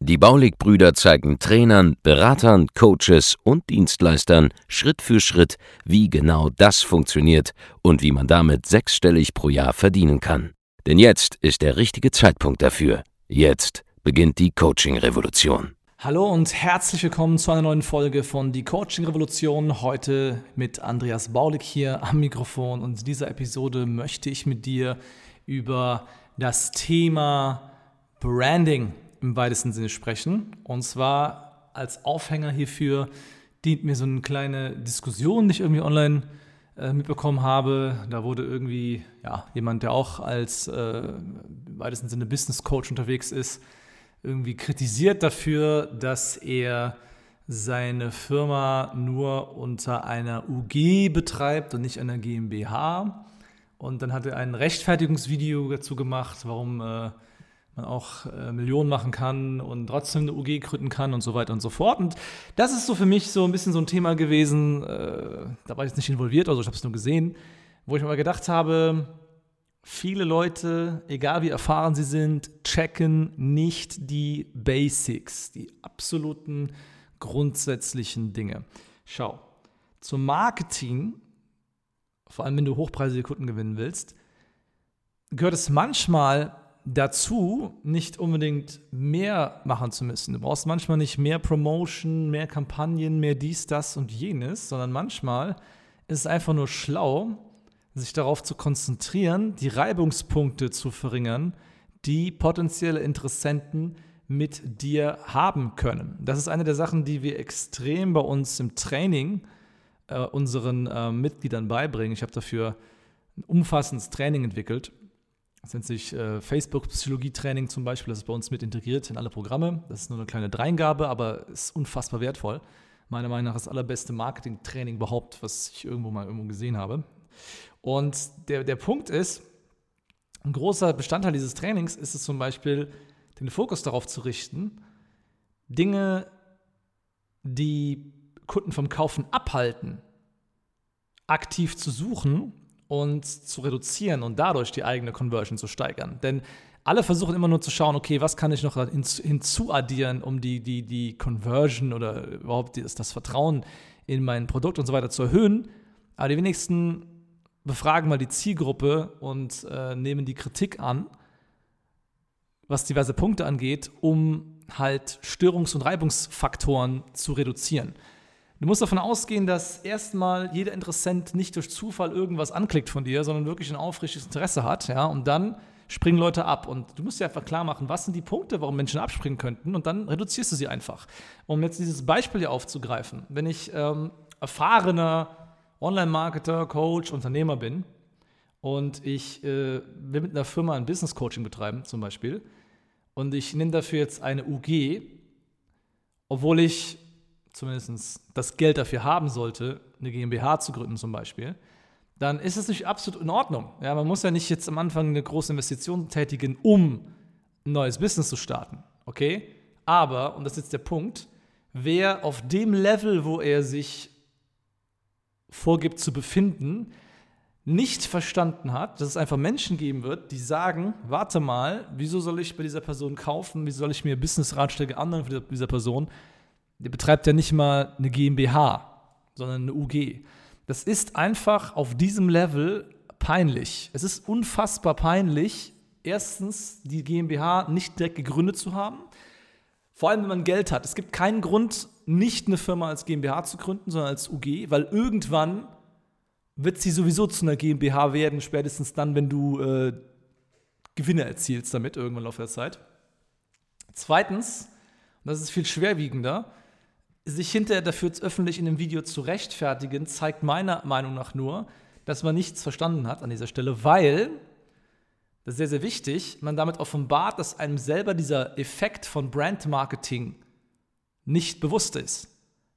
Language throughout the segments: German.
Die Baulig-Brüder zeigen Trainern, Beratern, Coaches und Dienstleistern Schritt für Schritt, wie genau das funktioniert und wie man damit sechsstellig pro Jahr verdienen kann. Denn jetzt ist der richtige Zeitpunkt dafür. Jetzt beginnt die Coaching-Revolution. Hallo und herzlich willkommen zu einer neuen Folge von Die Coaching Revolution. Heute mit Andreas Baulig hier am Mikrofon und in dieser Episode möchte ich mit dir über das Thema Branding im weitesten Sinne sprechen. Und zwar als Aufhänger hierfür dient mir so eine kleine Diskussion, die ich irgendwie online äh, mitbekommen habe. Da wurde irgendwie ja, jemand, der auch als äh, im weitesten Sinne Business Coach unterwegs ist, irgendwie kritisiert dafür, dass er seine Firma nur unter einer UG betreibt und nicht einer GmbH. Und dann hat er ein Rechtfertigungsvideo dazu gemacht, warum äh, man auch äh, Millionen machen kann und trotzdem eine UG gründen kann und so weiter und so fort. Und das ist so für mich so ein bisschen so ein Thema gewesen, äh, da war ich jetzt nicht involviert, also ich habe es nur gesehen, wo ich mir mal gedacht habe, viele Leute, egal wie erfahren sie sind, checken nicht die Basics, die absoluten grundsätzlichen Dinge. Schau, zum Marketing, vor allem wenn du hochpreisige Kunden gewinnen willst, gehört es manchmal dazu, nicht unbedingt mehr machen zu müssen. Du brauchst manchmal nicht mehr Promotion, mehr Kampagnen, mehr dies, das und jenes, sondern manchmal ist es einfach nur schlau, sich darauf zu konzentrieren, die Reibungspunkte zu verringern, die potenzielle Interessenten mit dir haben können. Das ist eine der Sachen, die wir extrem bei uns im Training äh, unseren äh, Mitgliedern beibringen. Ich habe dafür ein umfassendes Training entwickelt das nennt sich äh, Facebook-Psychologie-Training zum Beispiel. Das ist bei uns mit integriert in alle Programme. Das ist nur eine kleine Dreingabe, aber ist unfassbar wertvoll. Meiner Meinung nach das allerbeste Marketing-Training überhaupt, was ich irgendwo mal irgendwo gesehen habe. Und der, der Punkt ist, ein großer Bestandteil dieses Trainings ist es zum Beispiel, den Fokus darauf zu richten, Dinge, die Kunden vom Kaufen abhalten, aktiv zu suchen und zu reduzieren und dadurch die eigene Conversion zu steigern. Denn alle versuchen immer nur zu schauen, okay, was kann ich noch hinzuaddieren, um die, die, die Conversion oder überhaupt das, das Vertrauen in mein Produkt und so weiter zu erhöhen. Aber die wenigsten befragen mal die Zielgruppe und äh, nehmen die Kritik an, was diverse Punkte angeht, um halt Störungs- und Reibungsfaktoren zu reduzieren. Du musst davon ausgehen, dass erstmal jeder Interessent nicht durch Zufall irgendwas anklickt von dir, sondern wirklich ein aufrichtiges Interesse hat, ja, und dann springen Leute ab. Und du musst dir einfach klar machen, was sind die Punkte, warum Menschen abspringen könnten, und dann reduzierst du sie einfach. Um jetzt dieses Beispiel hier aufzugreifen, wenn ich ähm, erfahrener Online-Marketer, Coach, Unternehmer bin und ich äh, will mit einer Firma ein Business-Coaching betreiben, zum Beispiel, und ich nehme dafür jetzt eine UG, obwohl ich zumindest das Geld dafür haben sollte, eine GmbH zu gründen zum Beispiel, dann ist es nicht absolut in Ordnung. Ja, man muss ja nicht jetzt am Anfang eine große Investition tätigen, um ein neues Business zu starten. Okay? Aber, und das ist jetzt der Punkt, wer auf dem Level, wo er sich vorgibt zu befinden, nicht verstanden hat, dass es einfach Menschen geben wird, die sagen, warte mal, wieso soll ich bei dieser Person kaufen, wieso soll ich mir Business-Ratschläge annehmen für dieser Person, der betreibt ja nicht mal eine GmbH, sondern eine UG. Das ist einfach auf diesem Level peinlich. Es ist unfassbar peinlich, erstens die GmbH nicht direkt gegründet zu haben. Vor allem, wenn man Geld hat. Es gibt keinen Grund, nicht eine Firma als GmbH zu gründen, sondern als UG, weil irgendwann wird sie sowieso zu einer GmbH werden, spätestens dann, wenn du äh, Gewinne erzielst damit, irgendwann Laufe der Zeit. Zweitens, und das ist viel schwerwiegender, sich hinterher dafür öffentlich in einem Video zu rechtfertigen, zeigt meiner Meinung nach nur, dass man nichts verstanden hat an dieser Stelle, weil, das ist sehr, sehr wichtig, man damit offenbart, dass einem selber dieser Effekt von Brandmarketing nicht bewusst ist.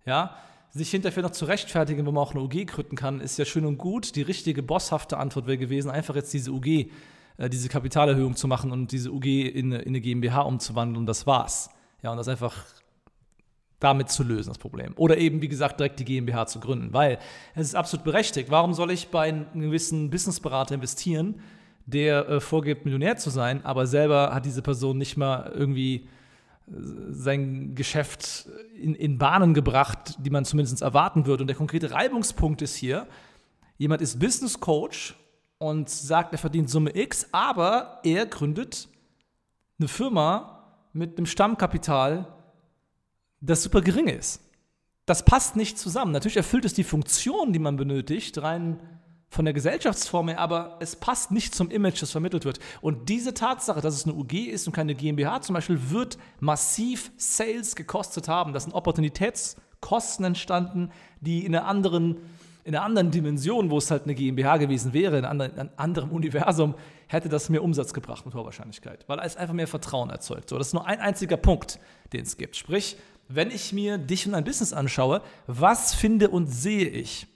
Ja? sich hinterher noch zu rechtfertigen, wo man auch eine UG gründen kann, ist ja schön und gut. Die richtige bosshafte Antwort wäre gewesen, einfach jetzt diese UG, äh, diese Kapitalerhöhung zu machen und diese UG in, in eine GmbH umzuwandeln und das war's. Ja, und das einfach damit zu lösen, das Problem. Oder eben, wie gesagt, direkt die GmbH zu gründen, weil es ist absolut berechtigt. Warum soll ich bei einem gewissen Businessberater investieren, der äh, vorgibt, Millionär zu sein, aber selber hat diese Person nicht mal irgendwie sein Geschäft in, in Bahnen gebracht, die man zumindest erwarten würde. Und der konkrete Reibungspunkt ist hier, jemand ist Business Coach und sagt, er verdient Summe X, aber er gründet eine Firma mit einem Stammkapital, das super gering ist. Das passt nicht zusammen. Natürlich erfüllt es die Funktion, die man benötigt, rein von der Gesellschaftsform her, aber es passt nicht zum Image, das vermittelt wird. Und diese Tatsache, dass es eine UG ist und keine GmbH zum Beispiel, wird massiv Sales gekostet haben. Das sind Opportunitätskosten entstanden, die in einer anderen, in einer anderen Dimension, wo es halt eine GmbH gewesen wäre, in einem anderen Universum, hätte das mehr Umsatz gebracht mit hoher Wahrscheinlichkeit, weil es einfach mehr Vertrauen erzeugt. So, das ist nur ein einziger Punkt, den es gibt. Sprich, wenn ich mir dich und ein Business anschaue, was finde und sehe ich?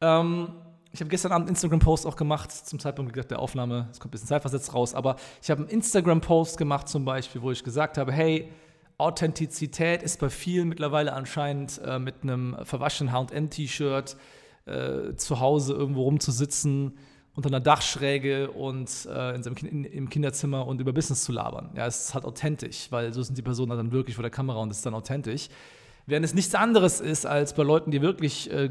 Ähm, ich habe gestern Abend einen Instagram-Post auch gemacht, zum Zeitpunkt der Aufnahme, es kommt ein bisschen zeitversetzt raus, aber ich habe einen Instagram-Post gemacht zum Beispiel, wo ich gesagt habe, hey, Authentizität ist bei vielen mittlerweile anscheinend äh, mit einem verwaschenen H&M-T-Shirt äh, zu Hause irgendwo rumzusitzen, unter einer Dachschräge und äh, in seinem in, im Kinderzimmer und über Business zu labern. Ja, es ist halt authentisch, weil so sind die Personen dann wirklich vor der Kamera und es ist dann authentisch. Während es nichts anderes ist als bei Leuten, die wirklich äh,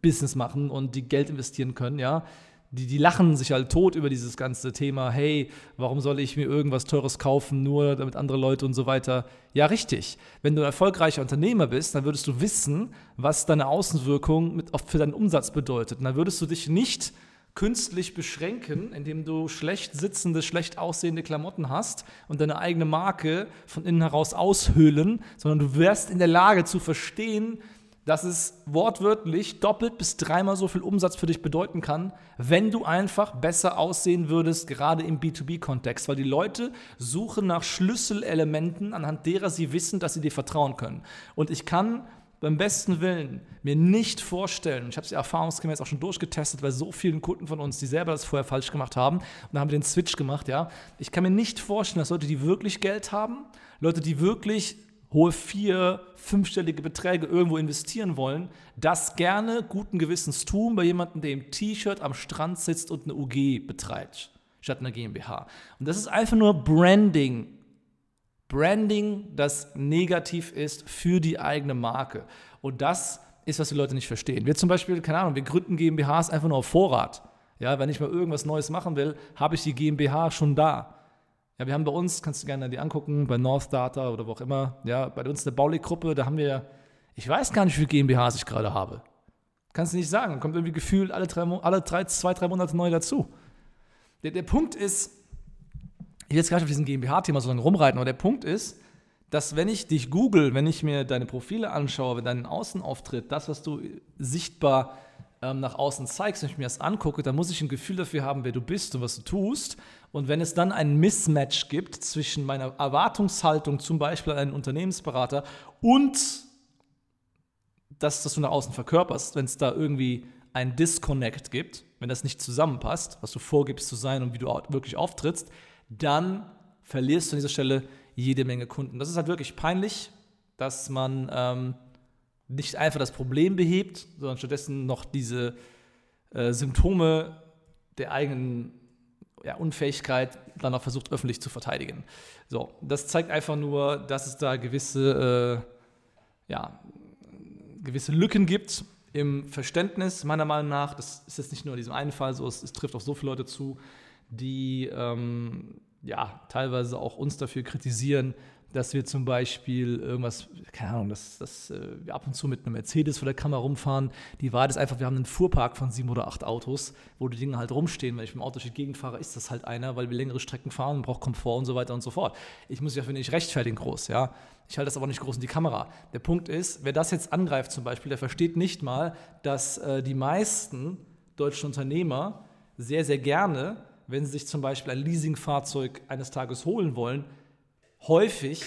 Business machen und die Geld investieren können, ja. Die, die lachen sich halt tot über dieses ganze Thema, hey, warum soll ich mir irgendwas Teures kaufen, nur damit andere Leute und so weiter. Ja, richtig. Wenn du ein erfolgreicher Unternehmer bist, dann würdest du wissen, was deine Außenwirkung mit, für deinen Umsatz bedeutet. Und dann würdest du dich nicht künstlich beschränken, indem du schlecht sitzende, schlecht aussehende Klamotten hast und deine eigene Marke von innen heraus aushöhlen, sondern du wärst in der Lage zu verstehen, dass es wortwörtlich doppelt bis dreimal so viel Umsatz für dich bedeuten kann, wenn du einfach besser aussehen würdest, gerade im B2B-Kontext, weil die Leute suchen nach Schlüsselelementen, anhand derer sie wissen, dass sie dir vertrauen können. Und ich kann beim besten Willen mir nicht vorstellen, ich habe es ja erfahrungsgemäß auch schon durchgetestet bei so vielen Kunden von uns, die selber das vorher falsch gemacht haben, und dann haben wir den Switch gemacht, ja. Ich kann mir nicht vorstellen, dass Leute, die wirklich Geld haben, Leute, die wirklich hohe vier, fünfstellige Beträge irgendwo investieren wollen, das gerne guten Gewissens tun bei jemandem, der im T-Shirt am Strand sitzt und eine UG betreibt, statt einer GmbH. Und das ist einfach nur Branding. Branding, das negativ ist für die eigene Marke. Und das ist, was die Leute nicht verstehen. Wir zum Beispiel, keine Ahnung, wir gründen GmbHs einfach nur auf Vorrat. Ja, wenn ich mal irgendwas Neues machen will, habe ich die GmbH schon da. Ja, wir haben bei uns, kannst du gerne die angucken, bei North Data oder wo auch immer, ja, bei uns eine Baulig-Gruppe, da haben wir, ich weiß gar nicht, wie viele GmbHs ich gerade habe. Kannst du nicht sagen. Kommt irgendwie gefühlt alle, drei, alle drei, zwei, drei Monate neu dazu. Der, der Punkt ist, ich will jetzt gar nicht auf diesem GmbH-Thema so lange rumreiten, aber der Punkt ist, dass wenn ich dich google, wenn ich mir deine Profile anschaue, deinen Außenauftritt, das, was du sichtbar ähm, nach außen zeigst, wenn ich mir das angucke, dann muss ich ein Gefühl dafür haben, wer du bist und was du tust. Und wenn es dann ein Mismatch gibt zwischen meiner Erwartungshaltung, zum Beispiel an einen Unternehmensberater, und das, was du nach außen verkörperst, wenn es da irgendwie ein Disconnect gibt, wenn das nicht zusammenpasst, was du vorgibst zu sein und wie du wirklich auftrittst, dann verlierst du an dieser Stelle jede Menge Kunden. Das ist halt wirklich peinlich, dass man ähm, nicht einfach das Problem behebt, sondern stattdessen noch diese äh, Symptome der eigenen ja, Unfähigkeit dann auch versucht, öffentlich zu verteidigen. So, das zeigt einfach nur, dass es da gewisse, äh, ja, gewisse Lücken gibt im Verständnis, meiner Meinung nach. Das ist jetzt nicht nur in diesem einen Fall so, es, es trifft auf so viele Leute zu, die ähm, ja, teilweise auch uns dafür kritisieren, dass wir zum Beispiel irgendwas, keine Ahnung, dass, dass äh, wir ab und zu mit einem Mercedes vor der Kamera rumfahren. Die Wahrheit ist einfach, wir haben einen Fuhrpark von sieben oder acht Autos, wo die Dinge halt rumstehen. Wenn ich mit dem Auto durch die Gegend fahre, ist das halt einer, weil wir längere Strecken fahren, braucht Komfort und so weiter und so fort. Ich muss ja, finde ich, rechtfertigen groß, ja. Ich halte das aber nicht groß in die Kamera. Der Punkt ist, wer das jetzt angreift zum Beispiel, der versteht nicht mal, dass äh, die meisten deutschen Unternehmer sehr, sehr gerne, wenn sie sich zum Beispiel ein Leasingfahrzeug eines Tages holen wollen, häufig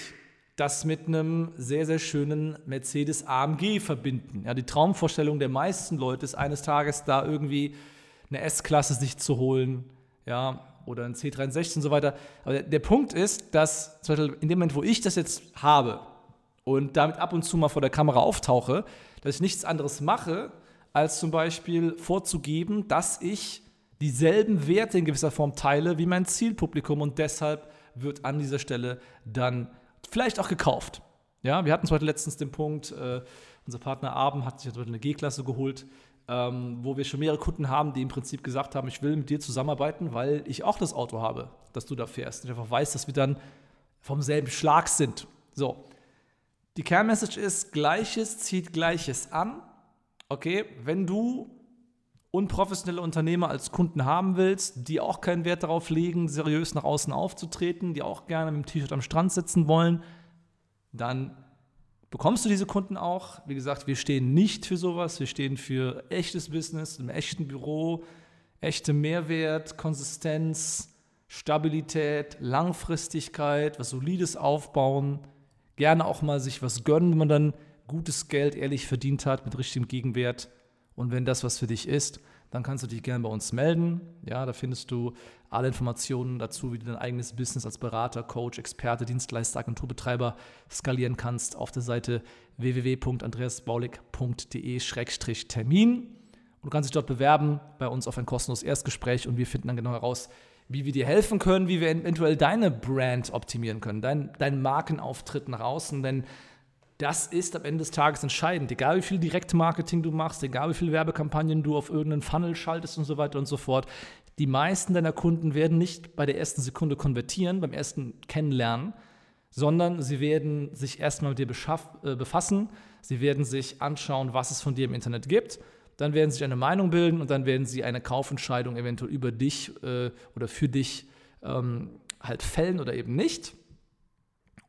das mit einem sehr, sehr schönen Mercedes AMG verbinden. Ja, die Traumvorstellung der meisten Leute ist eines Tages da irgendwie eine S-Klasse sich zu holen, ja, oder ein C63 und so weiter. Aber der, Punkt ist, dass zum Beispiel in dem Moment, wo ich das jetzt habe und damit ab und zu mal vor der Kamera auftauche, dass ich nichts anderes mache, als zum Beispiel vorzugeben, dass ich dieselben Werte in gewisser Form teile wie mein Zielpublikum und deshalb wird an dieser Stelle dann vielleicht auch gekauft. Ja, wir hatten zum letztens den Punkt, äh, unser Partner Abend hat sich eine G-Klasse geholt, ähm, wo wir schon mehrere Kunden haben, die im Prinzip gesagt haben, ich will mit dir zusammenarbeiten, weil ich auch das Auto habe, das du da fährst. Und ich einfach weiß, dass wir dann vom selben Schlag sind. So. Die Kernmessage ist, Gleiches zieht Gleiches an. Okay, wenn du unprofessionelle Unternehmer als Kunden haben willst, die auch keinen Wert darauf legen, seriös nach außen aufzutreten, die auch gerne mit dem T-Shirt am Strand sitzen wollen, dann bekommst du diese Kunden auch. Wie gesagt, wir stehen nicht für sowas, wir stehen für echtes Business, im echten Büro, echte Mehrwert, Konsistenz, Stabilität, Langfristigkeit, was Solides aufbauen, gerne auch mal sich was gönnen, wenn man dann gutes Geld ehrlich verdient hat mit richtigem Gegenwert. Und wenn das was für dich ist, dann kannst du dich gerne bei uns melden. Ja, da findest du alle Informationen dazu, wie du dein eigenes Business als Berater, Coach, Experte, Dienstleister, Agenturbetreiber skalieren kannst auf der Seite www.andreasbaulig.de-termin. Und du kannst dich dort bewerben bei uns auf ein kostenloses Erstgespräch und wir finden dann genau heraus, wie wir dir helfen können, wie wir eventuell deine Brand optimieren können, dein, deinen Markenauftritt nach außen, denn das ist am Ende des Tages entscheidend. Egal wie viel Direktmarketing du machst, egal wie viele Werbekampagnen du auf irgendeinen Funnel schaltest und so weiter und so fort. Die meisten deiner Kunden werden nicht bei der ersten Sekunde konvertieren, beim ersten Kennenlernen, sondern sie werden sich erstmal mit dir äh, befassen, sie werden sich anschauen, was es von dir im Internet gibt, dann werden sie sich eine Meinung bilden und dann werden sie eine Kaufentscheidung eventuell über dich äh, oder für dich ähm, halt fällen oder eben nicht.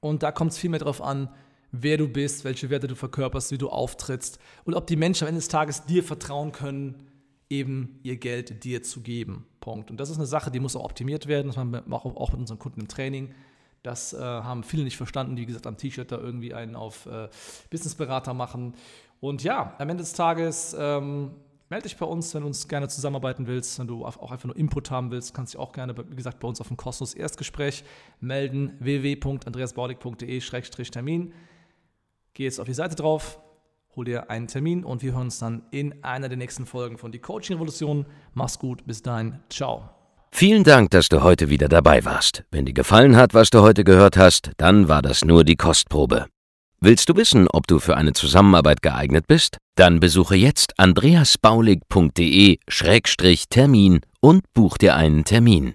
Und da kommt es viel mehr darauf an, wer du bist, welche Werte du verkörperst, wie du auftrittst und ob die Menschen am Ende des Tages dir vertrauen können, eben ihr Geld dir zu geben. Punkt. Und das ist eine Sache, die muss auch optimiert werden. Das machen wir auch mit unseren Kunden im Training. Das äh, haben viele nicht verstanden, die, wie gesagt, am T-Shirt da irgendwie einen auf äh, Businessberater machen. Und ja, am Ende des Tages ähm, melde dich bei uns, wenn du uns gerne zusammenarbeiten willst, wenn du auch einfach nur Input haben willst, kannst du dich auch gerne, wie gesagt, bei uns auf ein kostenloses Erstgespräch melden. www.andreasbaudig.de-termin. Geh jetzt auf die Seite drauf, hol dir einen Termin und wir hören uns dann in einer der nächsten Folgen von Die Coaching Revolution. Mach's gut, bis dahin, ciao. Vielen Dank, dass du heute wieder dabei warst. Wenn dir gefallen hat, was du heute gehört hast, dann war das nur die Kostprobe. Willst du wissen, ob du für eine Zusammenarbeit geeignet bist? Dann besuche jetzt andreasbaulig.de-termin und buch dir einen Termin.